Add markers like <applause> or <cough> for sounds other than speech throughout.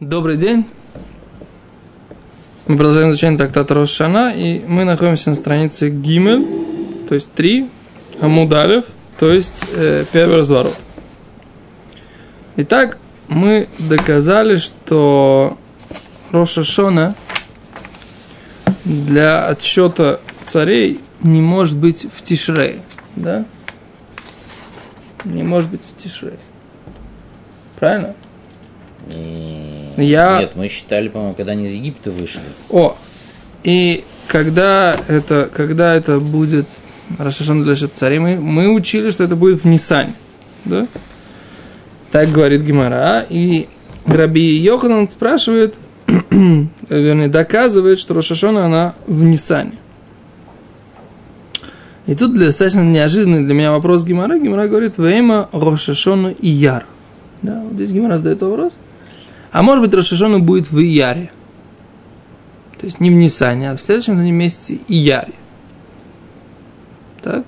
Добрый день. Мы продолжаем изучение трактата Рошана, и мы находимся на странице Гимель, то есть 3, Амудалев, то есть э, первый разворот. Итак, мы доказали, что Рошашона для отсчета царей не может быть в Тишрее, да? Не может быть в Тишрее. Правильно? Я... Нет, мы считали, по-моему, когда они из Египта вышли. О, и когда это, когда это будет Рашашон для царей, мы, мы учили, что это будет в Нисане. Да? Так говорит Гимара. И Раби Йоханан спрашивает, <clears throat> вернее, доказывает, что Рошашона она в Нисане. И тут достаточно неожиданный для меня вопрос Гимара. Гимара говорит, Вейма Рошашона и Яр. Да, вот здесь Гимара задает вопрос. А может быть, Рошашона будет в Ияре. То есть не в Нисане, а в следующем за ним месяце Ияре. Так?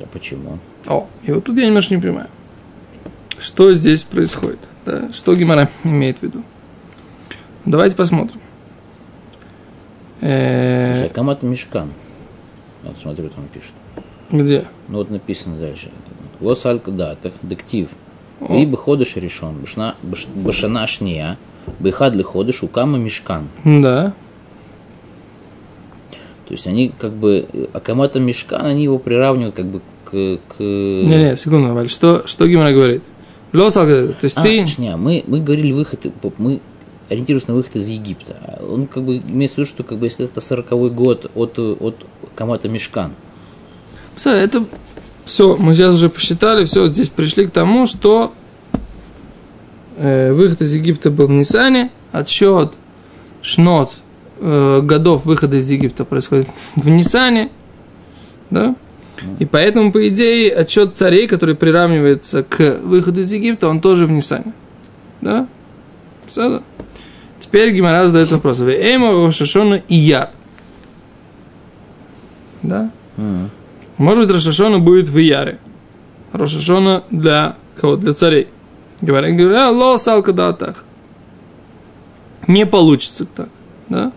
А почему? О, и вот тут я немножко не понимаю. Что здесь происходит? Да? Что Гимара <laughs> имеет в виду? Давайте посмотрим. Э, Камат Мешкан. Вот смотрю, там пишет. Где? Ну вот написано дальше. Лос Аль-Кадатах, дектив. И быходыш решен. Башана шния. Быхад ходыш укама мешкан. Да. То есть они как бы, Акамата Мешкан, они его приравнивают как бы к... к... Не-не, секунду, Валь, что, что Гимара говорит? Лос Аль-Кадатах, то есть а, ты... Шня, мы, мы говорили выход, мы ориентируемся на выход из Египта. Он как бы имеется в виду, что как бы если это 40 год от, от Камата Мешкан. Это все, мы сейчас уже посчитали, все, здесь пришли к тому, что э, выход из Египта был в Нисане, отсчет шнот э, годов выхода из Египта происходит в Нисане, да? И поэтому, по идее, отчет царей, который приравнивается к выходу из Египта, он тоже в Нисане. Да? Все. Теперь Гимара задает вопрос. Эйма Рошашона и я. Да? М. Может быть, Рошашона будет в Ияре. Рошашона для кого? Для царей. Говорят, говорят, ло салкадатах. Не получится так. Да?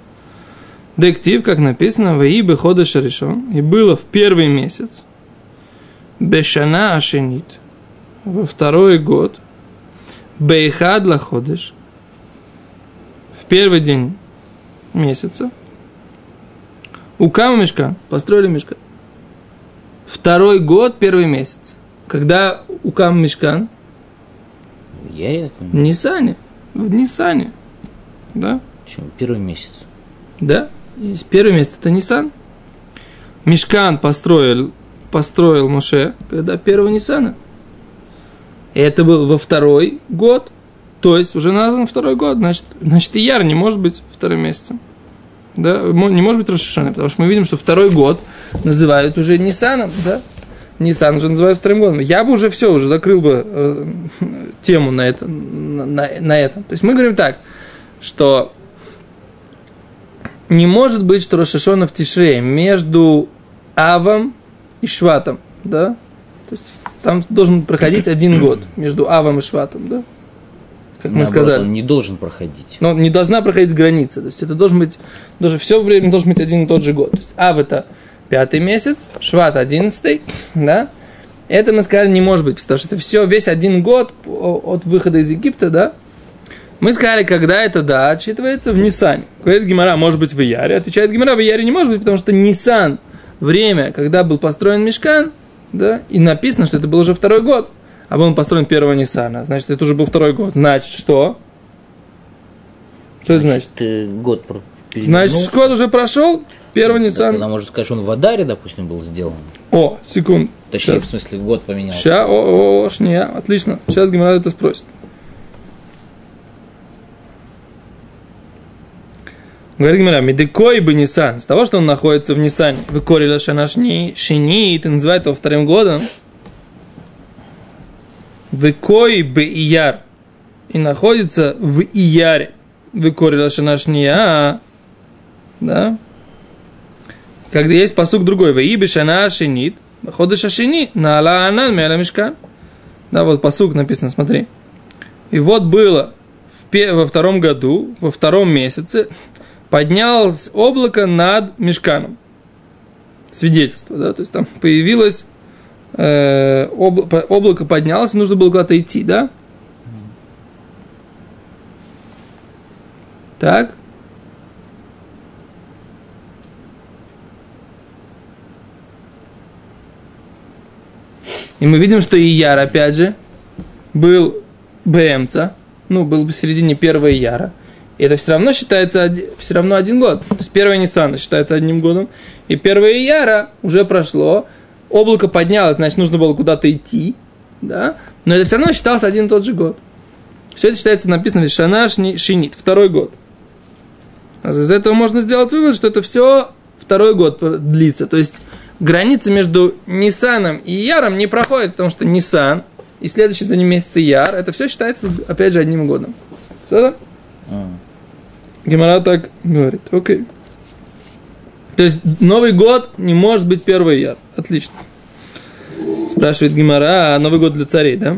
Дектив, как написано, в Ибе хода шаришон, и было в первый месяц, Бешана ашенит, во второй год, Бейхад лаходыш, в первый день месяца, у Кама построили мешкан. Второй год, первый месяц. Когда у Кам мешкан? Я это В Нисане. В Нисане. Да? Почему? Первый месяц. Да? И первый месяц это Нисан. Мешкан построил, построил Моше, когда первого Нисана. Это был во второй год. То есть уже назван второй год. Значит, значит и Яр не может быть вторым месяцем. Да? Не может быть Рошашана, потому что мы видим, что второй год называют уже Нисаном, да? Нисан уже называют вторым годом. Я бы уже все, уже закрыл бы э, тему на, это, на, на- этом. То есть мы говорим так, что не может быть, что Рошашона в Тишре между Авом и Шватом, да? То есть там должен проходить один год между Авом и Шватом, да? Как мы сказали. Он не должен проходить. Но не должна проходить граница. То есть это должен быть, даже все время должен быть один и тот же год. То есть Ав это пятый месяц, Шват одиннадцатый, да? Это мы сказали не может быть, потому что это все, весь один год от выхода из Египта, да? Мы сказали, когда это, да, отчитывается в Нисане. Говорит Гимара, может быть в Яре. Отвечает Гимара, в Яре не может быть, потому что Нисан, время, когда был построен Мешкан, да, и написано, что это был уже второй год, а был он построен первого Нисана, значит, это уже был второй год. Значит, что? Что это значит? э, год Значит, год уже прошел, первый Да, Нисан. Тогда можно сказать, что он в Адаре, допустим, был сделан. О, секунд. Точнее, Сейчас. в смысле, год поменялся. Ща, о, о, о, шния, отлично. Сейчас Гимара это спросит. Говорит Гимара, медикой бы Нисан, с того, что он находится в Нисане, выкорили шанашни, шини, и ты называет его вторым годом, выкой бы ияр, и находится в ияре, выкорили шанашния, да, когда есть посук другой, ваиби шана шинит, ходыш ашини, на ала анан меля мешкан. Да, вот посук написано, смотри. И вот было в во втором году, во втором месяце, поднялось облако над мешканом. Свидетельство, да, то есть там появилось э, обла- облако поднялось, нужно было куда-то идти, да? Так. И мы видим, что Ияр, опять же, был БМца, ну, был в середине первого Ияра. И это все равно считается все равно один год. То есть первая Ниссана считается одним годом. И первое Ияра уже прошло. Облако поднялось, значит, нужно было куда-то идти. Да? Но это все равно считался один и тот же год. Все это считается написано Шана Шни- Шинит, второй год. А из этого можно сделать вывод, что это все второй год длится. То есть граница между Ниссаном и Яром не проходит, потому что Ниссан и следующий за ним месяц Яр, это все считается, опять же, одним годом. Все Гемора так говорит. Окей. То есть Новый год не может быть первый Яр. Отлично. Спрашивает Гимара, а Новый год для царей, да?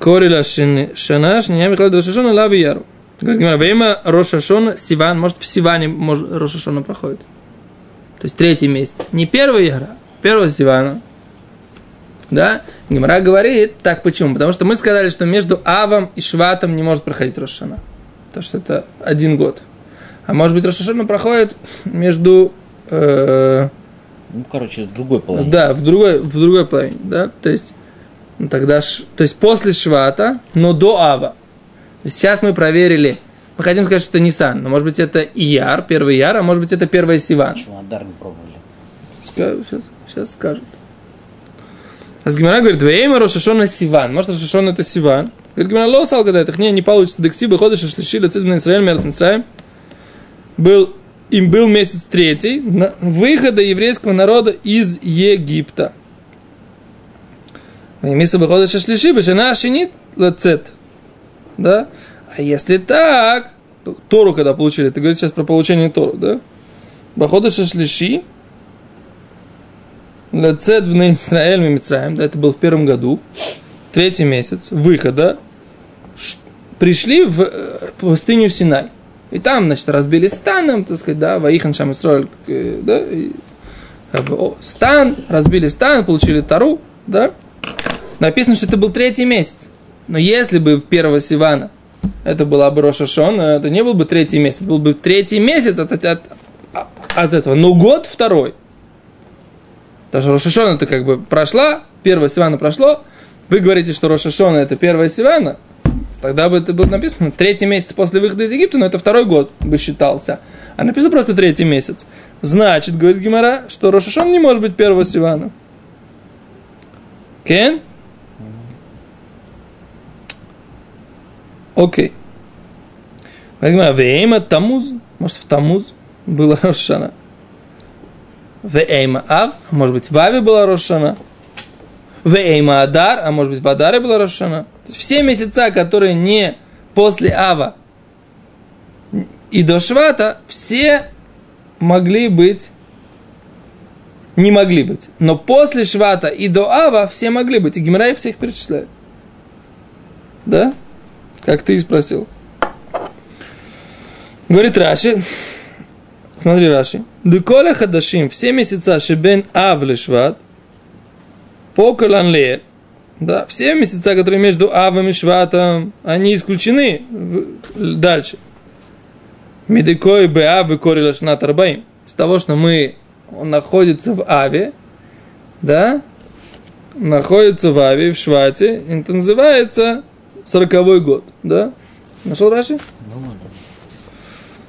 Корила Шана, Шния Михаил Рошашона, Лави Яру. Говорит Гимара, время Рошашона, Сиван, может в Сиване может, Рошашона проходит. То есть третий месяц. Не первый Яра, а первого Сивана. Да? Гимара говорит, так почему? Потому что мы сказали, что между Авом и Шватом не может проходить Рошашона. Потому что это один год. А может быть, Рошашона проходит между... э, Ну, короче, в другой половине. да, в другой, в другой половине, да, то есть, ну, тогда, то есть после Швата, но до Ава. Сейчас мы проверили, мы хотим сказать, что это Нисан, но может быть это Ияр, первый Ияр, а может быть это первый Сиван. Что Адар не пробовали. Сейчас, сейчас скажут. А с Гимара говорит, Вейма Рошашона Сиван. Может, Рошашон это Сиван? Говорит, Гимара Лосал, когда это не, не получится. Дексиба ходишь, шлиши, лецизм Израиль, мерц Мицраим. Был, им был месяц третий на выхода еврейского народа из Египта. Миса выходит шлиши, бешена шинит лецет. Да? А если так, то Тору когда получили, ты говоришь сейчас про получение Тору, да? Бахода шашлиши, Лецет в Израиль Мицраем, да, это был в первом году, третий месяц выхода, пришли в э, пустыню Синай. И там, значит, разбили станом, так сказать, да, Ваихан Шам Исраиль, э, да, и, как бы, о, стан, разбили стан, получили Тару, да. Написано, что это был третий месяц. Но если бы в первого Сивана это была бы Роша Шона, это не был бы третий месяц, был бы третий месяц от, от, от, этого, но год второй. Потому что Рошашона это как бы прошла, первая Сивана прошло, вы говорите, что Рошашона это первая Сивана, тогда бы это было написано третий месяц после выхода из Египта, но это второй год бы считался. А написано просто третий месяц. Значит, говорит Гимара, что Рошашон не может быть первого Сивана. Кен? Окей. Вейма Тамуз, может в Тамуз была Рошана. Вейма Ав, а может быть в Аве была Рошана. Вейма Адар, а может быть в Адаре была Рошана. Все месяца, которые не после Ава и до Швата, все могли быть, не могли быть. Но после Швата и до Ава все могли быть. И Гимара их всех перечисляет. Да? Как ты и спросил. Говорит Раши, смотри Раши, Деколя Хадашим, все месяца Шебен Ав Шват, по Коланле, да, все месяца, которые между Авом и Шватом, они исключены дальше. Медикой Беав и Корила Шнат Арбаим. Из того, что мы, он находится в Аве, да, находится в Аве, в Швате, это называется сороковой год, да? Нашел Раши?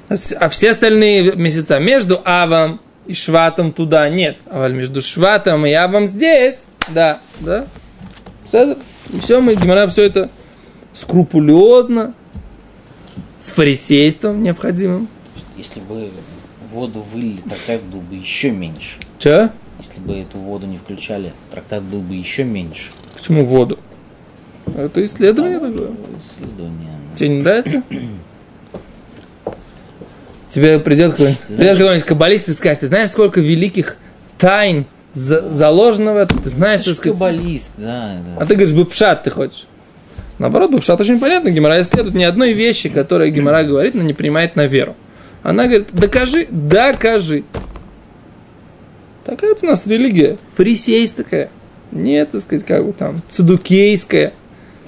А А все остальные месяца между Авом и Шватом туда нет. А между Шватом и Авом здесь, да, да. Все, все мы, Гимара, все это скрупулезно, с фарисейством необходимым. Если бы воду вылили, трактат был бы еще меньше. Че? Если бы эту воду не включали, трактат был бы еще меньше. Почему воду? Это исследование такое. Исследование. Тебе не нравится? <clears throat> Тебе придет какой-нибудь, придет какой-нибудь каббалист и скажет, ты знаешь, сколько великих тайн за- заложено в этом? Ты знаешь, Ты сказать? каббалист, да. да. А ты говоришь, бы пшат ты хочешь. Наоборот, Бабшат очень понятно, Гимара исследует ни одной вещи, которая Гимара говорит, но не принимает на веру. Она говорит, докажи, докажи. Такая у нас религия, фарисейская. Не, так сказать, как бы там, цедукейская.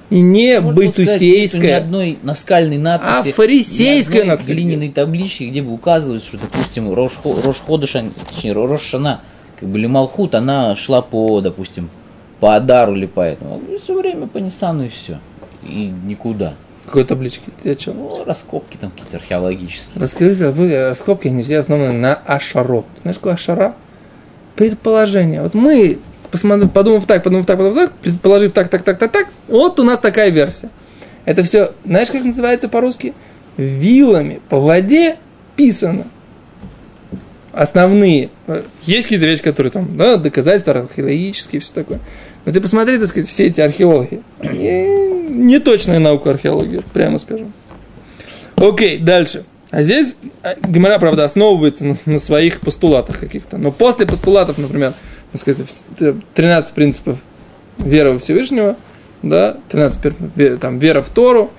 И не Можно сказать, нету байтусейская. ни одной наскальной надписи, А фарисейская ни одной глиняной таблички, где бы указывают, что, допустим, Рош, Рош Ходыша, точнее, Рош Шана, как бы, или Малхут, она шла по, допустим, по Адару или по этому. Все время по Ниссану и все. И никуда. Какой таблички? Ты о чем? Ну, раскопки там какие-то археологические. Расскажите, вы раскопки, они все основаны на ашарот. Знаешь, какое ашара? Предположение. Вот мы, подумав так, подумав так, подумав так, предположив так, так, так, так, так, вот у нас такая версия. Это все, знаешь, как называется по-русски? Вилами по воде писано. Основные. Есть какие-то вещи, которые там, да, доказательства археологические, все такое. Но ты посмотри, так сказать, все эти археологи. Они не точная наука археологии, прямо скажем. Окей, дальше. А здесь а, Гемора, правда, основывается на, на своих постулатах каких-то. Но после постулатов, например, так сказать, в- 13 принципов веры во Всевышнего, да, 13 пер- ве- там, вера в Тору,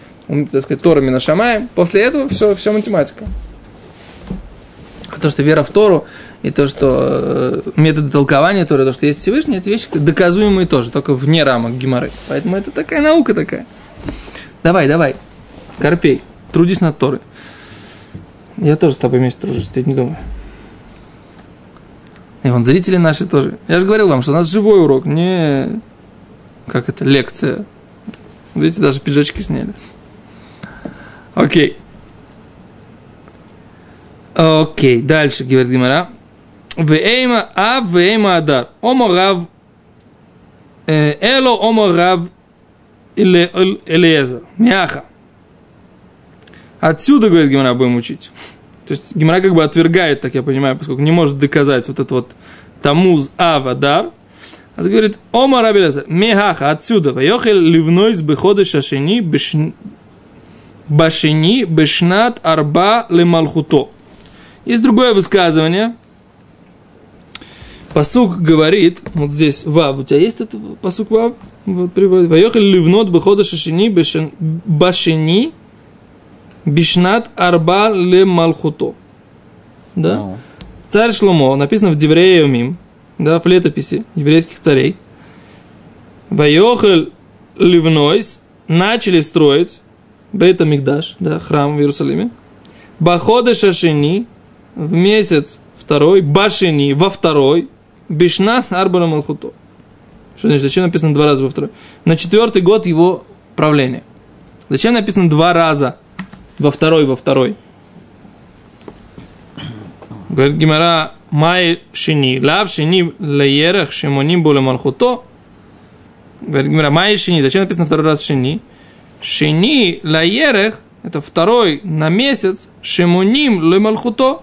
так сказать, Тора Минашамаем. После этого все, все математика. А то, что вера в Тору, и то, что э, методы толкования Торы, то, что есть Всевышний, это вещи доказуемые тоже, только вне рамок Геморы. Поэтому это такая наука такая. Давай, давай, Карпей, трудись над Торой. Я тоже с тобой вместе тружусь, ты не думай. И вон зрители наши тоже. Я же говорил вам, что у нас живой урок, не как это, лекция. Видите, даже пиджачки сняли. Окей. Окей, дальше говорит Гимара. Вейма а вейма адар. Омо рав э, эло омо рав Эле- Эль- Элиезер. Мяха. Отсюда, говорит Гимара, будем учить. То есть Гимара как бы отвергает, так я понимаю, поскольку не может доказать вот это вот Тамуз Авадар. А говорит, Ома Рабелезер, Мехаха, отсюда, Вайохель ливной с беходы шашини башини бешнат арба лемалхуто. Есть другое высказывание. Посук говорит, вот здесь Вав, у тебя есть этот посук Вав? Вот приводит. Вайохель ливнот бехода шашини башини бишнат арба ле малхуто. Да? Ну, Царь Шломо, написано в Деврея да, в летописи еврейских царей. Вайохель ливнойс начали строить Бейта Мигдаш, да, храм в Иерусалиме. Бахода Шашини в месяц второй, Башини во второй, Бишнат Арбара Малхуто. Что значит, зачем написано два раза во второй? На четвертый год его правления. Зачем написано два раза во второй, во второй? Говорит Гимара, май шини, лав шини леерах шимоним боле малхуто. Говорит Гимара, май шини, зачем написано второй раз шини? Шини лаерех, это второй на месяц, шимоним ле малхуто.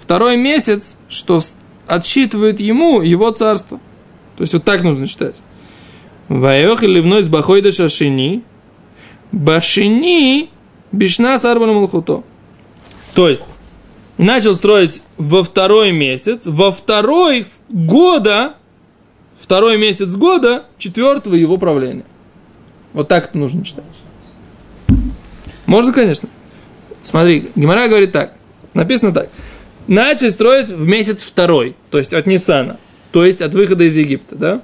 Второй месяц, что отсчитывает ему его царство. То есть вот так нужно читать. Ваех или вновь с бахойда шашини, башини бишна сарбана малхуто. То есть, начал строить во второй месяц, во второй года, второй месяц года, четвертого его правления. Вот так это нужно читать. Можно, конечно. Смотри, Гимара говорит так. Написано так. Начали строить в месяц второй, то есть от Нисана, то есть от выхода из Египта, да?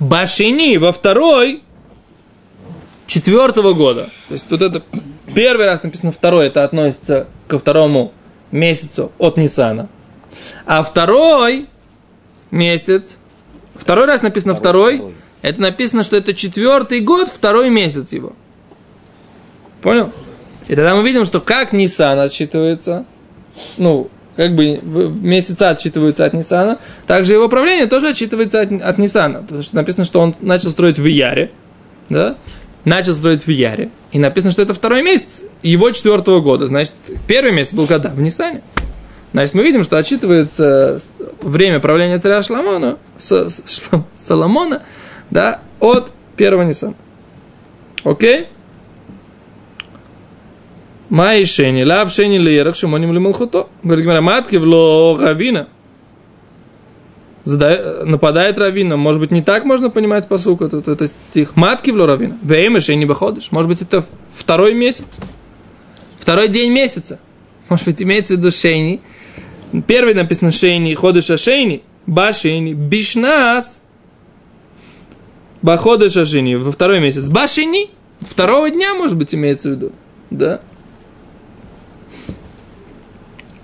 Башини во второй четвертого года. То есть вот это <clears throat> первый раз написано второй, это относится ко второму месяцу от Нисана. А второй месяц, второй раз написано второй, второй. это написано, что это четвертый год, второй месяц его. Понял? И тогда мы видим, что как Нисан отсчитывается, ну, как бы месяца отсчитываются от Ниссана, также его правление тоже отсчитывается от, от Ниссана. Потому что написано, что он начал строить в Яре, да? Начал строить в Яре. И написано, что это второй месяц его четвертого года. Значит, первый месяц был когда? В Ниссане. Значит, мы видим, что отсчитывается время правления царя Шламона, с, с- Шлам- Соломона, да, от первого Ниссана. Окей? Май шени, лав шени лерах, шимоним ли малхуто. Говорит матки в ло равина. Задает, нападает равина. Может быть, не так можно понимать посук, этот, этот стих. Матки в равина. Вейма не выходишь. Может быть, это второй месяц. Второй день месяца. Может быть, имеется в виду шейни. Первый написано шейни, ходыша шейни, башейни, бишнас, баходыша шейни, во второй месяц. Башейни, второго дня, может быть, имеется в виду. Да.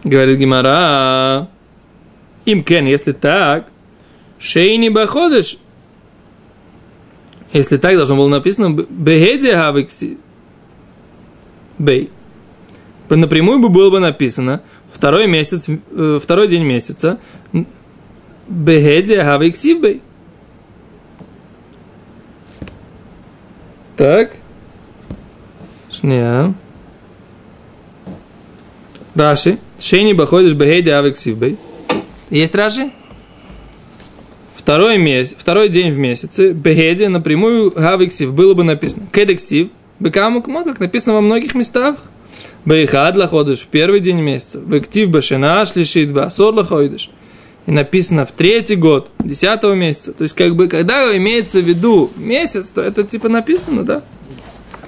Говорит Гимара, им кен, если так, шейни баходыш, если так, должно было написано бегеди хавикси бей. Напрямую бы было бы написано второй месяц, второй день месяца бегеди хавикси бей. Так. Шния. Раши. Шейни баходишь бегейди авик сивбей. Есть Раши? Второй, месяц, второй день в месяце, бегеди напрямую гавиксив было бы написано. Кедексив, бекаму кмот, как написано во многих местах. Бейхад лаходыш в первый день месяца. Бектив башена шлишит басор лаходыш. И написано в третий год, десятого месяца. То есть, как бы, когда имеется в виду месяц, то это типа написано, да?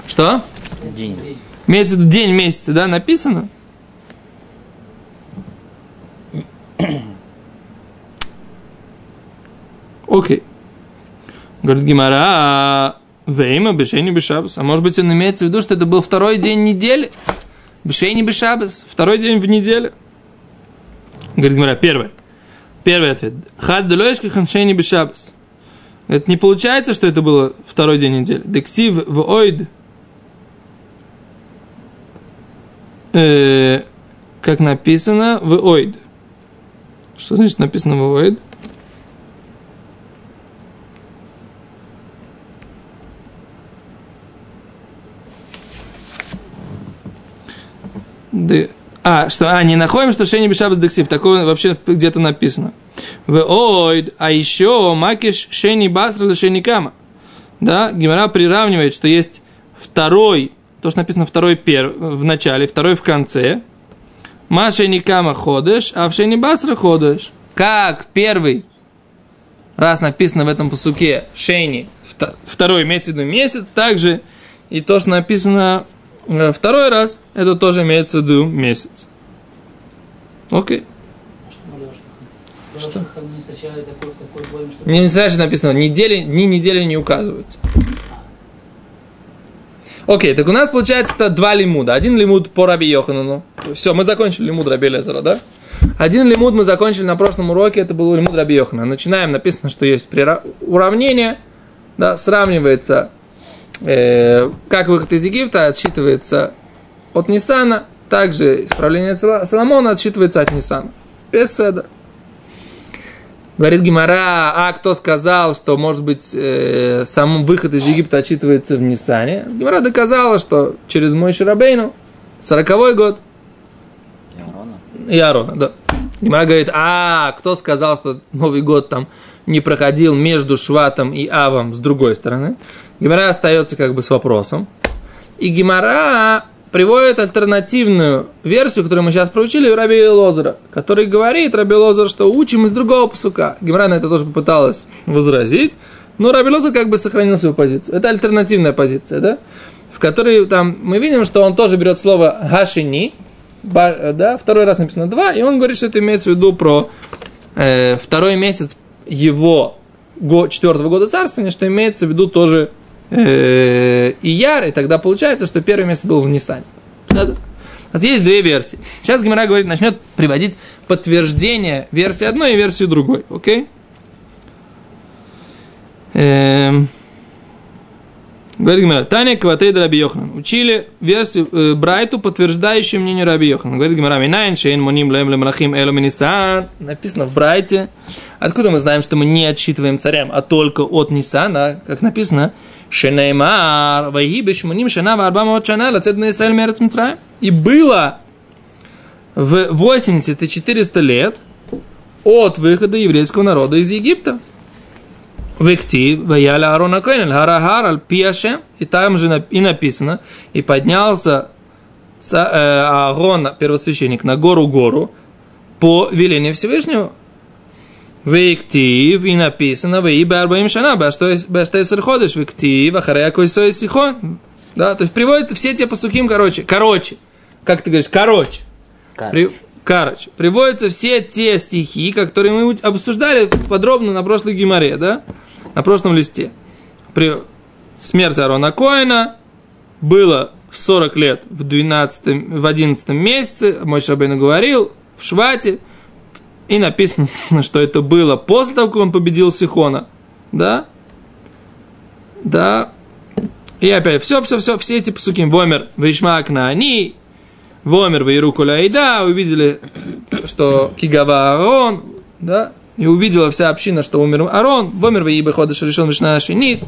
Что? День. Имеется в виду день месяца, да, написано? Окей. Говорит Гимара, Вейма, Бешейни Бешабас. А может быть, он имеется в виду, что это был второй день недели? Бешейни Бешабас. Второй день в неделе. Говорит Гимара, первый. Первый ответ. Хад делоешка ханшейни Бешабас. Это не получается, что это было второй день недели. Дексив в ойд. Э, как написано в ойд. Что значит написано в ойд? А, что, а, не находим, что Шени Бешабас Дексив. Такое вообще где-то написано. В ойд, а еще Макиш Шени Басра Шени Кама. Да, Гимара приравнивает, что есть второй, то, что написано второй пер, в начале, второй в конце. Маша Никама ходишь, а в Шени Басра ходишь. Как первый раз написано в этом посуке Шейни, второй имеется в виду месяц, также и то, что написано второй раз, это тоже имеется в виду месяц. Окей. Что? Не, не сразу написано, недели, ни недели не указываются. Окей, так у нас получается это два лимуда. Один лимуд по Раби Йоханану. Все, мы закончили лимуд Раби Лезера, да? Один лимуд мы закончили на прошлом уроке, это был лимуд Раби Йохана. Начинаем, написано, что есть уравнение, да, сравнивается э, как выход из Египта отсчитывается от Нисана, также исправление Соломона отсчитывается от Нисана. Без седа. Говорит Гимара, а кто сказал, что, может быть, э, сам выход из Египта отчитывается в Нисане? Гимара доказала, что через мой Шарабейну, 40 год. И Аарона, да. Гимара говорит, а кто сказал, что Новый год там не проходил между Шватом и Авом с другой стороны? Гимара остается как бы с вопросом. И Гимара приводит альтернативную версию, которую мы сейчас проучили, у Раби Лозера, который говорит, Раби Лозер, что учим из другого посука. Гимара на это тоже попыталась возразить, но Раби Лозер как бы сохранил свою позицию. Это альтернативная позиция, да? В которой там мы видим, что он тоже берет слово «гашини», да, второй раз написано «два», и он говорит, что это имеется в виду про э, второй месяц его го, четвертого года царствования, что имеется в виду тоже э, Ияр, и тогда получается, что первый месяц был в Нисане. У есть две версии. Сейчас Гимара говорит, начнет приводить подтверждение версии одной и версии другой. Окей? Эм... Говорит Гимара, Таня Кватейда Раби Йохнан. Учили версию э, Брайту, подтверждающую мнение Раби Йохнан. Говорит Гимара, Минайн, Шейн, Муним, Лем, Лемрахим, Элу, Минисан. Написано в Брайте. Откуда мы знаем, что мы не отсчитываем царям, а только от Нисана, как написано, Шенеймар, Вайги, Бешмуним, Шена, Варбамот, Шана, Лацет на Исраэль, Мерец, Мицраем. И было в 80 и 400 лет от выхода еврейского народа из Египта. Вектив, Ваяля Арона Койнель, Харахар, Аль Пиашем, и там же и написано, и поднялся Аарон, первосвященник, на гору гору по велению Всевышнего. Вейктив, и написано, вы барбаим шана, баштесер ходишь, вейктив, ахарея койсой сихон. Да, то есть приводит все те посуким, короче, короче, как ты говоришь, короче. При, короче, приводятся все те стихи, которые мы обсуждали подробно на прошлой геморе, да, на прошлом листе. При смерти Арона Коина было в 40 лет в 12, в 11 месяце, мой Шабейн говорил, в Швате, и написано, <laughs> что это было после того, как он победил Сихона, да, да, и опять, все, все, все, все эти посуки, Вомер, Вишмак на они, Вомер, Вейру Куляйда, увидели, что Кигава Арон, да, и увидела вся община, что умер Арон, Вомер, Вейбе Ходыш решен Вишна Шинит,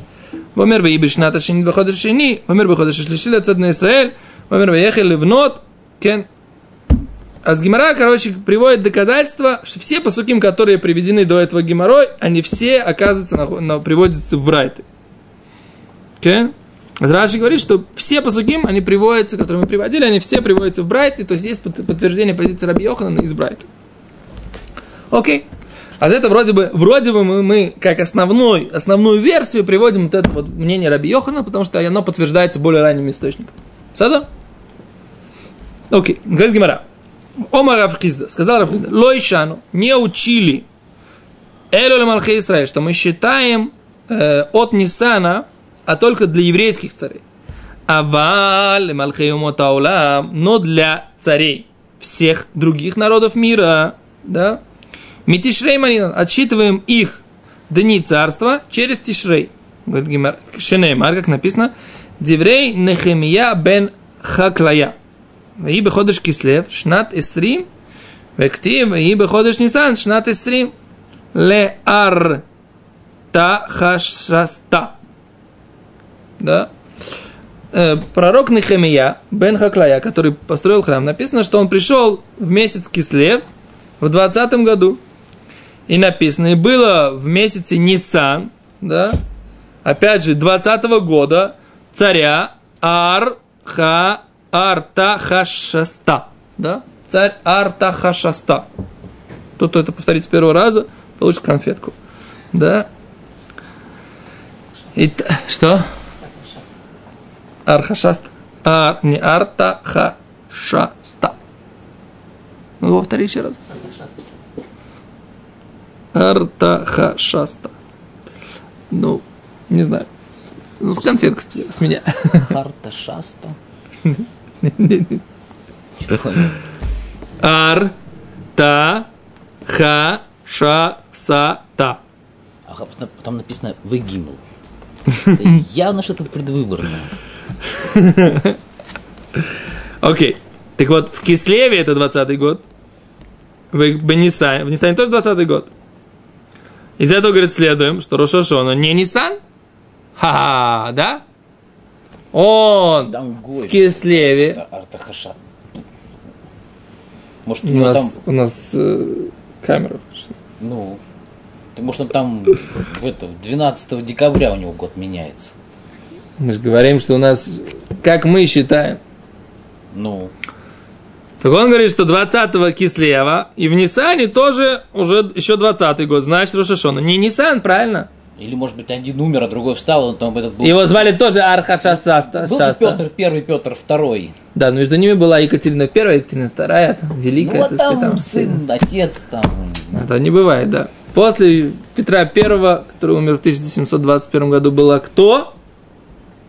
Вомер, Вейбе Шната Шинит Беходыш Шини, Вомер, Беходыш Шлишили Цад на Израиль, Вомер, Веехали Ливнот, Кен, а с Гимара, короче, приводит доказательства, что все посуким, которые приведены до этого Гимарой, они все, оказываются, на, на, приводятся в Брайты. Okay? Раши говорит, что все посуким, они приводятся, которые мы приводили, они все приводятся в Брайте, то есть есть подтверждение позиции Раби Йоханана из Брайта. Окей. А за это вроде бы, вроде бы мы, мы как основной, основную версию приводим вот это вот мнение Раби Йохана, потому что оно подтверждается более ранним источником. Сада? Окей. Говорит Гимара. Ома Равхизда, сказал Равхизда, Лойшану, не учили Элю Малхе Исраиль, что мы считаем э, от Нисана а только для еврейских царей. Аваль Малхеюмотаула, но для царей всех других народов мира, да, Митишрей Манинан, отсчитываем их дни царства через Тишрей. Говорит Гимар, Шенеймар, как написано, Деврей Нехемия бен Хаклая. И беходыш кислев, шнат эсрим, вектив, и беходыш нисан, шнат эсрим, ле ар та хашаста. Да? Э, пророк Нехемия бен Хаклая, который построил храм, написано, что он пришел в месяц кислев в 20 году. И написано, и было в месяце Нисан, да, опять же, 20 года царя Ар-Ха Артахашаста, да, царь Артахашаста. Кто-то это повторит с первого раза, получит конфетку, да. И, что? Архашаста. Ар, не Артахашаста. Ну, повтори еще раз. Артахашаста. Ну, не знаю. Ну, с конфеткой с меня. Харташаста. Ар, та, ха, ша, са, та. А потом написано «выгимл». Явно что-то предвыборное. Окей. Так вот, в Кислеве это 20 год. В Бенисане. В Нисане тоже 20 год. Из этого, говорит, следуем, что Рошашона не Нисан. Ха-ха, да? Он в Кислеве. Артахаша. Может, у, у нас, там... У нас э, камера. Ну, может, он там в это, 12 декабря у него год меняется. Мы же говорим, что у нас, как мы считаем. Ну. Так он говорит, что 20-го Кислева и в Нисане тоже уже еще 20-й год, значит Рошашона. Не Нисан, правильно? Или, может быть, один умер, а другой встал, он там этот был... Его звали тоже Архашасаста. Был же Петр Первый, Петр Второй. Да, но между ними была Екатерина Первая, Екатерина Вторая, там, великая, ну, а так там, там сын, отец там. Это не бывает, да. После Петра Первого, который умер в 1721 году, была кто?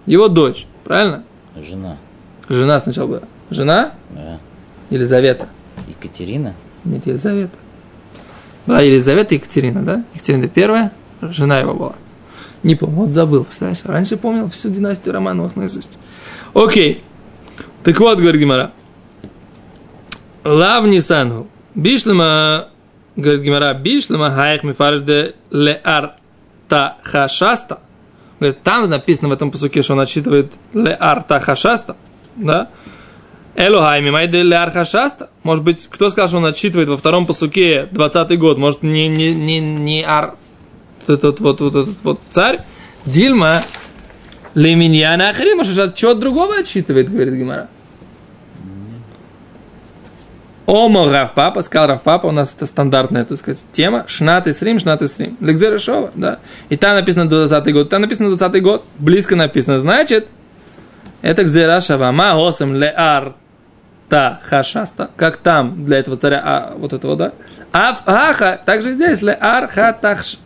Его дочь, правильно? Жена. Жена сначала была. Жена? Да. Елизавета. Екатерина? Нет, Елизавета. Была Елизавета и Екатерина, да? Екатерина первая, жена его была. Не помню, вот забыл, представляешь? Раньше помнил всю династию Романовых наизусть. Окей. Так вот, говорит Гимара. Лав Нисану. Бишлема, говорит Гимара, бишлема хайх мифарш де леар та хашаста. Говорит, там написано в этом посуке, что он отсчитывает леар та хашаста. Да? Элохайми майде леар хашаста. Может быть, кто сказал, что он отсчитывает во втором посуке 20 год? Может, не, не, не, не ар этот вот, вот этот вот царь, Дильма, Леминьяна Ахри, может, от чего другого отсчитывает, говорит Гимара. Омо Рав Папа, сказал Рав Папа, у нас это стандартная, так сказать, тема. Шнат и срим, шнат и срим. Легзера Шова, да. И там написано 20 год, там написано 20 год, близко написано. Значит, это Гзера Осам Леар Та Хашаста, как там для этого царя, а, вот этого, да. А Аха, также здесь Леар Хатахш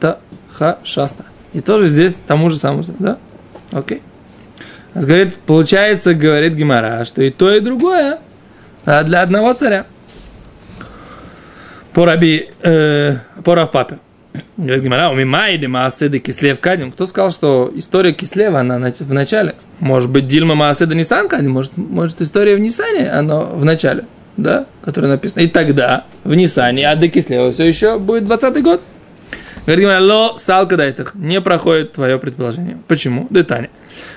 Та Хашаста. И тоже здесь тому же самому, да? Окей. Говорит, получается, говорит Гимара, что и то, и другое а для одного царя. По раби, э, по Равпапе. Говорит Гимара, у Мимайди Мааседы Кислев Кадим. Кто сказал, что история Кислева, она в начале? Может быть, Дильма Мааседа Нисан Кадим? Может, может, история в Нисане, она в начале? Да, которая написана. И тогда в Нисане, а до Кислева все еще будет 20 год. Говорит Гимара, ло салка дайтах. Не проходит твое предположение. Почему? Детали.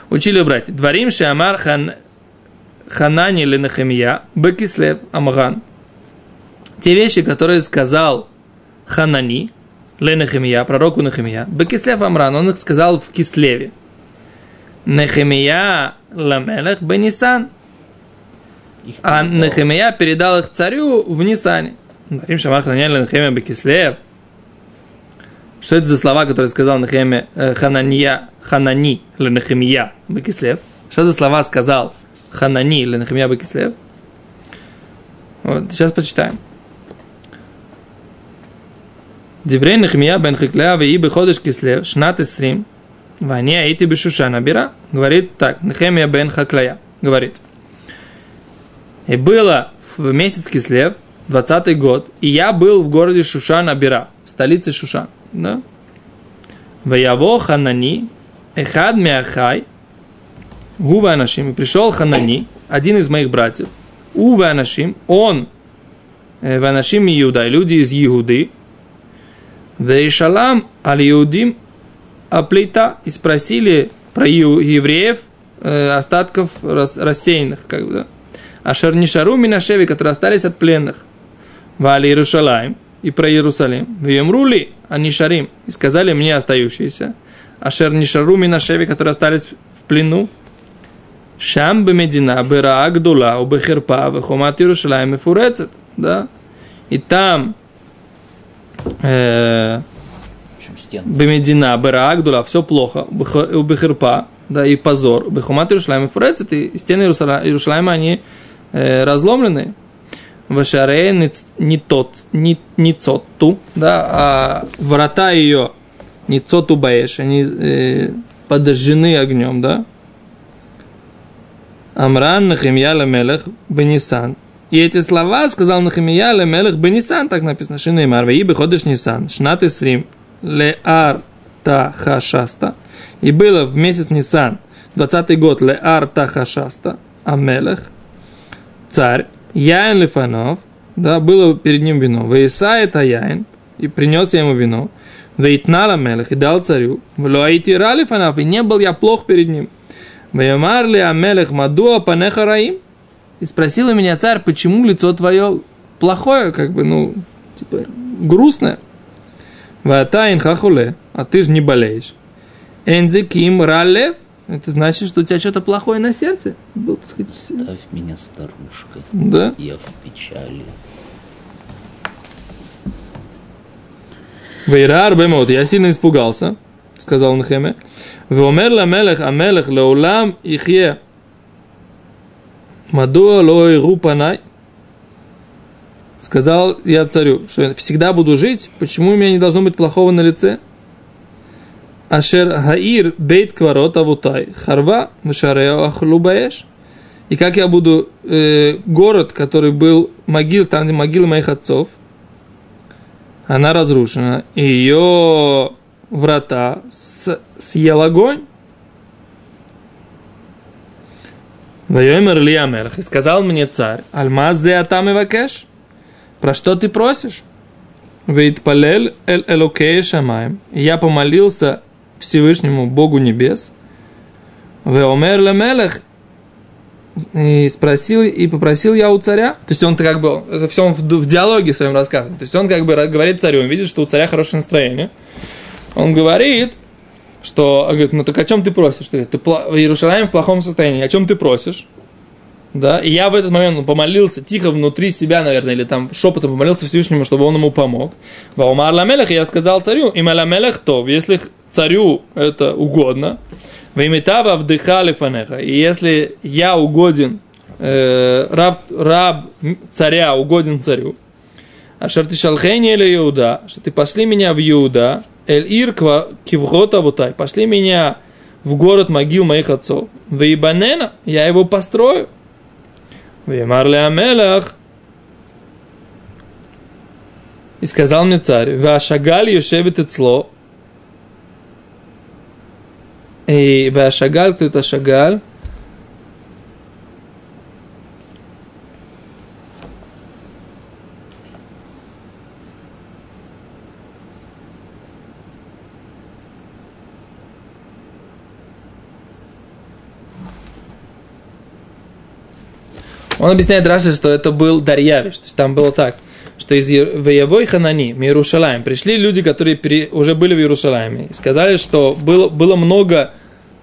Учили братья. Дворим Шамар хан Ханани или Нахемия, Бекислев Амган. Те вещи, которые сказал Ханани, Ленахемия, пророку Нахемия, Бекислев Амран, он их сказал в Кислеве. Нехемия Ламелех Бенисан. А Нехемия передал их царю в Нисане. Рим Шамар Ханани Ленахемия Бекислев. Что это за слова, которые сказал Нехемия, э, Ханания, Ханани Ленахемия Бекислев? Что за слова сказал Ханани или Нахамия Бакислев. Вот, сейчас почитаем. Диврей Нахмия бен Хикля и ходыш кислев шнат исрим вани аити бешушана бира. Говорит так, Нахемия бен Хаклая. Говорит. И было в месяц кислев, 20 год, и я был в городе Шушан Абира, столице Шушан. Да? Ваяво Ханани, Эхад Меахай, Гува Анашим, пришел Ханани, один из моих братьев, Ува Анашим, он, Ванашим Иуда, люди из Иуды, Вейшалам аль Иудим Аплейта, и спросили про евреев, э, остатков рассеянных, как бы, да. Ашер Нишару Минашеви, которые остались от пленных. Вали Иерушалаем, и про Иерусалим. В Емрули Анишарим, и сказали мне остающиеся. Ашер Нишару Минашеви, которые остались в плену. Шам бемедина бера гдула у бехерпа вехомат Иерушалаем фурецет. Да? И там э, бемедина бера гдула, все плохо, у бехерпа, да, и позор. Бехомат Иерушалаем фурецет, и стены Иерушалайма, они э, разломлены. Вашаре не тот, не, цотту, да, а врата ее не цоту баеш, они э, подожжены огнем, да, Амран Нахимия Мелех Бенисан. И эти слова сказал Нахимия Мелех Бенисан, так написано, Шинеймар, Ваи Беходыш Нисан, Шнат Исрим, Леар Тахашаста. И было в месяц Нисан, 20 год, Леар Тахашаста, Амелех, царь, Яин Лифанов, да, было перед ним вино, Ваиса это Яин, и принес я ему вино, Вейтнала Мелех, и дал царю, Влоаити Ралифанов, и не был я плох перед ним. Ваямар ли Амелех Мадуа Панеха Раим? И спросил у меня царь, почему лицо твое плохое, как бы, ну, типа, грустное. Ватайн хахуле, а ты же не болеешь. Энзиким ралев, это значит, что у тебя что-то плохое на сердце. Был, так сказать... Оставь меня старушкой. Да? Я в печали. Вейрар бемот, я сильно испугался, сказал Нахеме. Веомер ламелех амелех леулам ихе Мадуа лой рупанай. Сказал я царю, что я всегда буду жить, почему у меня не должно быть плохого на лице? Ашер Хаир бейт кварот авутай харва ахлубаеш. И как я буду э, город, который был могил, там где могилы моих отцов, она разрушена. Ее врата съел огонь. Вайомер ли Амелах, и сказал мне царь, Альмазе Атам Ивакеш, про что ты просишь? Вейт палель эль элокей шамаем. Я помолился Всевышнему Богу небес. Веомер лемелех. И спросил, и попросил я у царя. То есть он как бы, это все он в, в диалоге своем рассказывает. То есть он как бы говорит царю, он видит, что у царя хорошее настроение он говорит, что, говорит, ну так о чем ты просишь? Ты, ты в Иерусалиме в плохом состоянии, о чем ты просишь? да, и я в этот момент помолился тихо внутри себя, наверное, или там шепотом помолился Всевышнему, чтобы он ему помог. Ваумар ламелех, я сказал царю, им ламелех то, если царю это угодно, Веймитава вдыхали фанеха. И если я угоден, э, раб, раб царя угоден царю, а шарты шалхейни или Иуда, что ты пошли меня в Иуда, эль ирква кивгота вутай, пошли меня в город могил моих отцов. Вейбанена, я его построю. Веймар амелах. И сказал мне царь, Вашагаль Йошевит Ицло, и Вашагаль, кто это Шагаль? Он объясняет Раши, что это был Дарьявиш. То есть там было так, что из Ваявой Ханани, Иерушалаем, пришли люди, которые пере, уже были в Иерушалайме. И сказали, что было, было много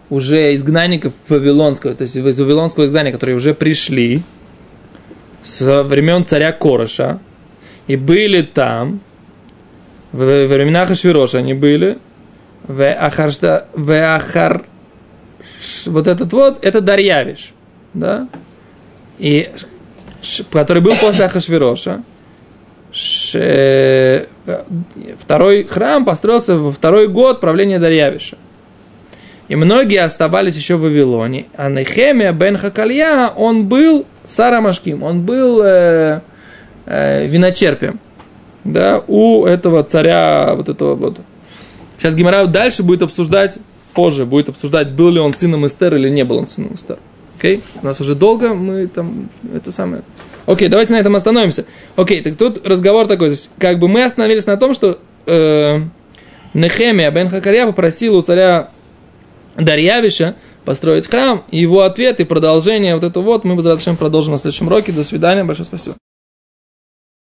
уже изгнанников Вавилонского, то есть из Вавилонского изгнания, которые уже пришли со времен царя Короша и были там, в времена Хашвироша они были, в Ахаршта, в Ахар, вот этот вот, это Дарьявиш, да, и который был после Ахашвироша, второй храм построился во второй год правления Дарьявиша. И многие оставались еще в Вавилоне. А Нехемия бен Хакалья, он был Сарамашким, он был э, э, виночерпием. Да, у этого царя, вот этого вот. Сейчас Гимара дальше будет обсуждать, позже будет обсуждать, был ли он сыном Эстер или не был он сыном Эстер. Окей? У нас уже долго, мы там, это самое... Окей, давайте на этом остановимся. Окей, так тут разговор такой, то есть, как бы мы остановились на том, что э, Нехемия бен Хакарья попросил у царя Дарьявиша построить храм, и его ответ и продолжение вот это вот мы, продолжим на следующем уроке. До свидания, большое спасибо.